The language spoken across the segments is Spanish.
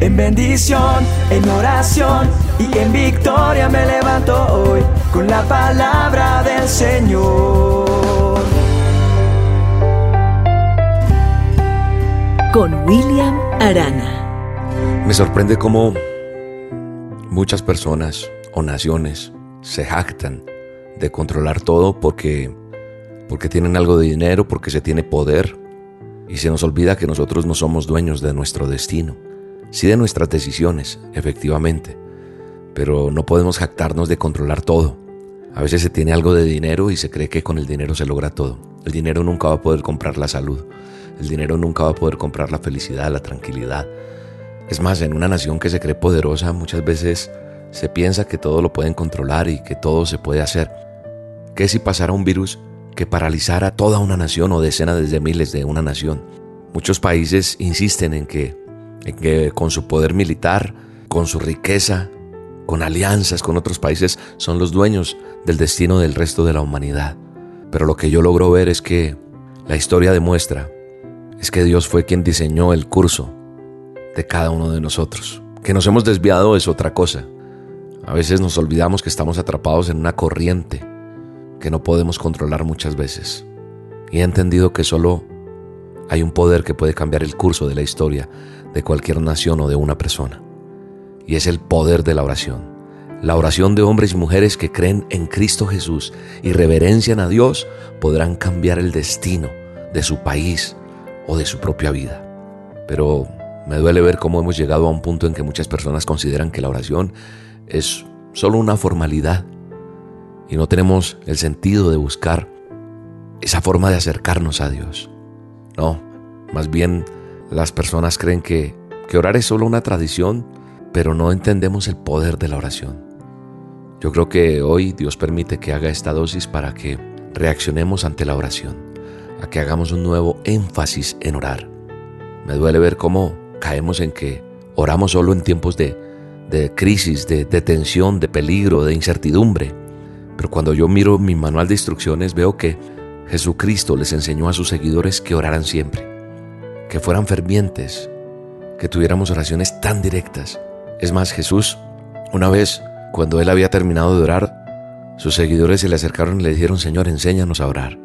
En bendición, en oración y en victoria me levanto hoy con la palabra del Señor. Con William Arana. Me sorprende cómo muchas personas o naciones se jactan de controlar todo porque porque tienen algo de dinero, porque se tiene poder, y se nos olvida que nosotros no somos dueños de nuestro destino, sí de nuestras decisiones, efectivamente, pero no podemos jactarnos de controlar todo. A veces se tiene algo de dinero y se cree que con el dinero se logra todo. El dinero nunca va a poder comprar la salud, el dinero nunca va a poder comprar la felicidad, la tranquilidad. Es más, en una nación que se cree poderosa muchas veces se piensa que todo lo pueden controlar y que todo se puede hacer. ¿Qué si pasara un virus que paralizara toda una nación o decenas de miles de una nación. Muchos países insisten en que, que con su poder militar, con su riqueza, con alianzas con otros países, son los dueños del destino del resto de la humanidad. Pero lo que yo logro ver es que la historia demuestra es que Dios fue quien diseñó el curso de cada uno de nosotros. Que nos hemos desviado es otra cosa. A veces nos olvidamos que estamos atrapados en una corriente que no podemos controlar muchas veces. Y he entendido que solo hay un poder que puede cambiar el curso de la historia de cualquier nación o de una persona. Y es el poder de la oración. La oración de hombres y mujeres que creen en Cristo Jesús y reverencian a Dios podrán cambiar el destino de su país o de su propia vida. Pero me duele ver cómo hemos llegado a un punto en que muchas personas consideran que la oración es solo una formalidad y no tenemos el sentido de buscar esa forma de acercarnos a Dios. No, más bien las personas creen que, que orar es solo una tradición, pero no entendemos el poder de la oración. Yo creo que hoy Dios permite que haga esta dosis para que reaccionemos ante la oración, a que hagamos un nuevo énfasis en orar. Me duele ver cómo caemos en que oramos solo en tiempos de, de crisis, de, de tensión, de peligro, de incertidumbre. Pero cuando yo miro mi manual de instrucciones veo que Jesucristo les enseñó a sus seguidores que oraran siempre, que fueran fervientes, que tuviéramos oraciones tan directas. Es más, Jesús, una vez, cuando él había terminado de orar, sus seguidores se le acercaron y le dijeron, Señor, enséñanos a orar.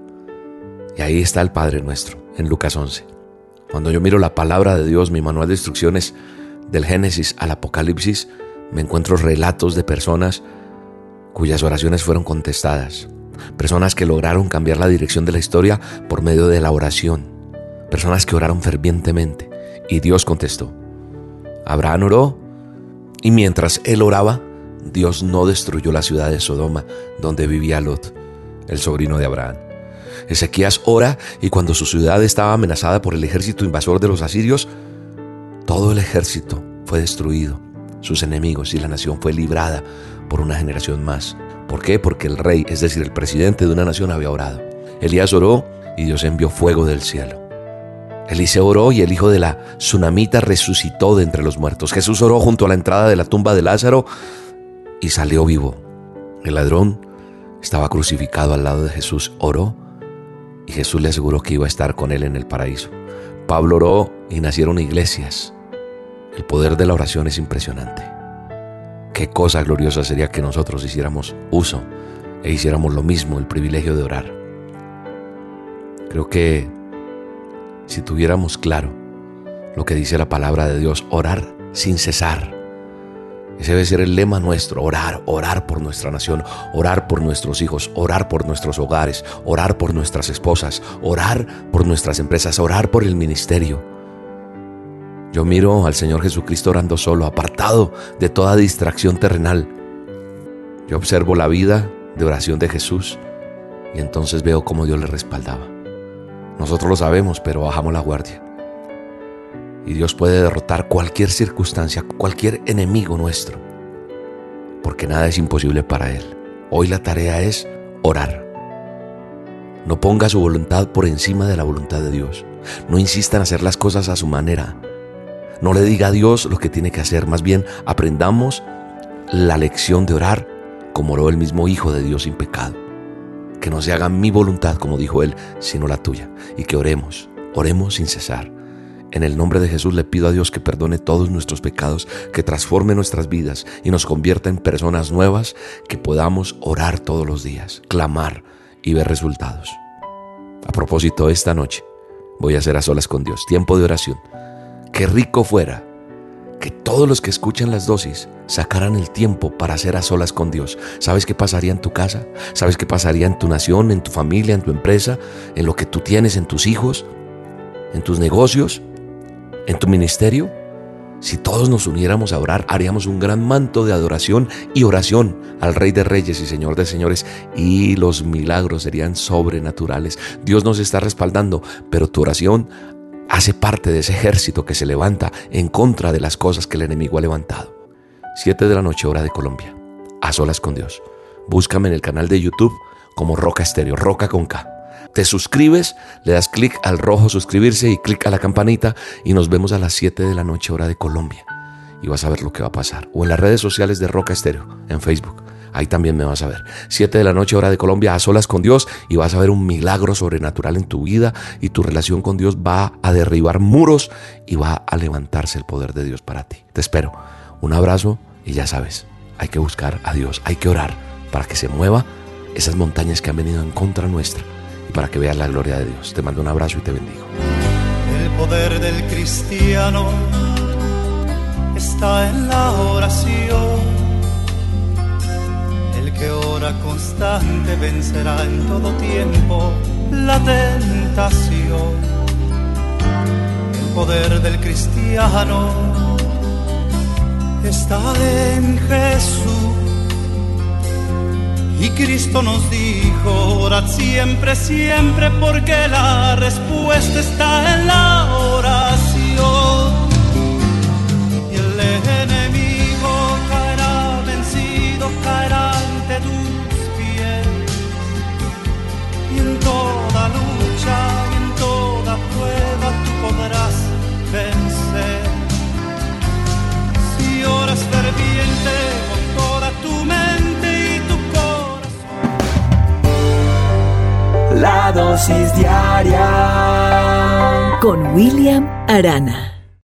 Y ahí está el Padre nuestro, en Lucas 11. Cuando yo miro la palabra de Dios, mi manual de instrucciones, del Génesis al Apocalipsis, me encuentro relatos de personas cuyas oraciones fueron contestadas, personas que lograron cambiar la dirección de la historia por medio de la oración, personas que oraron fervientemente y Dios contestó. Abraham oró y mientras él oraba, Dios no destruyó la ciudad de Sodoma donde vivía Lot, el sobrino de Abraham. Ezequías ora y cuando su ciudad estaba amenazada por el ejército invasor de los asirios, todo el ejército fue destruido, sus enemigos y la nación fue librada por una generación más. ¿Por qué? Porque el rey, es decir, el presidente de una nación, había orado. Elías oró y Dios envió fuego del cielo. Eliseo oró y el hijo de la tsunamita resucitó de entre los muertos. Jesús oró junto a la entrada de la tumba de Lázaro y salió vivo. El ladrón estaba crucificado al lado de Jesús, oró y Jesús le aseguró que iba a estar con él en el paraíso. Pablo oró y nacieron iglesias. El poder de la oración es impresionante. Qué cosa gloriosa sería que nosotros hiciéramos uso e hiciéramos lo mismo, el privilegio de orar. Creo que si tuviéramos claro lo que dice la palabra de Dios, orar sin cesar, ese debe ser el lema nuestro, orar, orar por nuestra nación, orar por nuestros hijos, orar por nuestros hogares, orar por nuestras esposas, orar por nuestras empresas, orar por el ministerio. Yo miro al Señor Jesucristo orando solo, apartado de toda distracción terrenal. Yo observo la vida de oración de Jesús y entonces veo cómo Dios le respaldaba. Nosotros lo sabemos, pero bajamos la guardia. Y Dios puede derrotar cualquier circunstancia, cualquier enemigo nuestro, porque nada es imposible para Él. Hoy la tarea es orar. No ponga su voluntad por encima de la voluntad de Dios. No insista en hacer las cosas a su manera. No le diga a Dios lo que tiene que hacer, más bien aprendamos la lección de orar como oró el mismo Hijo de Dios sin pecado. Que no se haga mi voluntad, como dijo Él, sino la tuya. Y que oremos, oremos sin cesar. En el nombre de Jesús le pido a Dios que perdone todos nuestros pecados, que transforme nuestras vidas y nos convierta en personas nuevas, que podamos orar todos los días, clamar y ver resultados. A propósito, esta noche voy a hacer a solas con Dios, tiempo de oración. Qué rico fuera que todos los que escuchan las dosis sacaran el tiempo para hacer a solas con Dios. ¿Sabes qué pasaría en tu casa? ¿Sabes qué pasaría en tu nación, en tu familia, en tu empresa, en lo que tú tienes, en tus hijos, en tus negocios? en tu ministerio? Si todos nos uniéramos a orar, haríamos un gran manto de adoración y oración al Rey de Reyes y Señor de Señores y los milagros serían sobrenaturales. Dios nos está respaldando, pero tu oración hace parte de ese ejército que se levanta en contra de las cosas que el enemigo ha levantado. Siete de la noche, hora de Colombia, a solas con Dios. Búscame en el canal de YouTube como Roca Estéreo, Roca con K te suscribes, le das clic al rojo suscribirse y clic a la campanita y nos vemos a las 7 de la noche hora de Colombia. Y vas a ver lo que va a pasar. O en las redes sociales de Roca Estéreo, en Facebook. Ahí también me vas a ver. 7 de la noche hora de Colombia a solas con Dios y vas a ver un milagro sobrenatural en tu vida y tu relación con Dios va a derribar muros y va a levantarse el poder de Dios para ti. Te espero. Un abrazo y ya sabes, hay que buscar a Dios, hay que orar para que se mueva esas montañas que han venido en contra nuestra para que veas la gloria de Dios. Te mando un abrazo y te bendigo. El poder del cristiano está en la oración. Vencerá en todo tiempo la tentación. El poder del cristiano está en Jesús y Cristo nos dijo, orad siempre, siempre, porque la respuesta está en la oración. Con William Arana.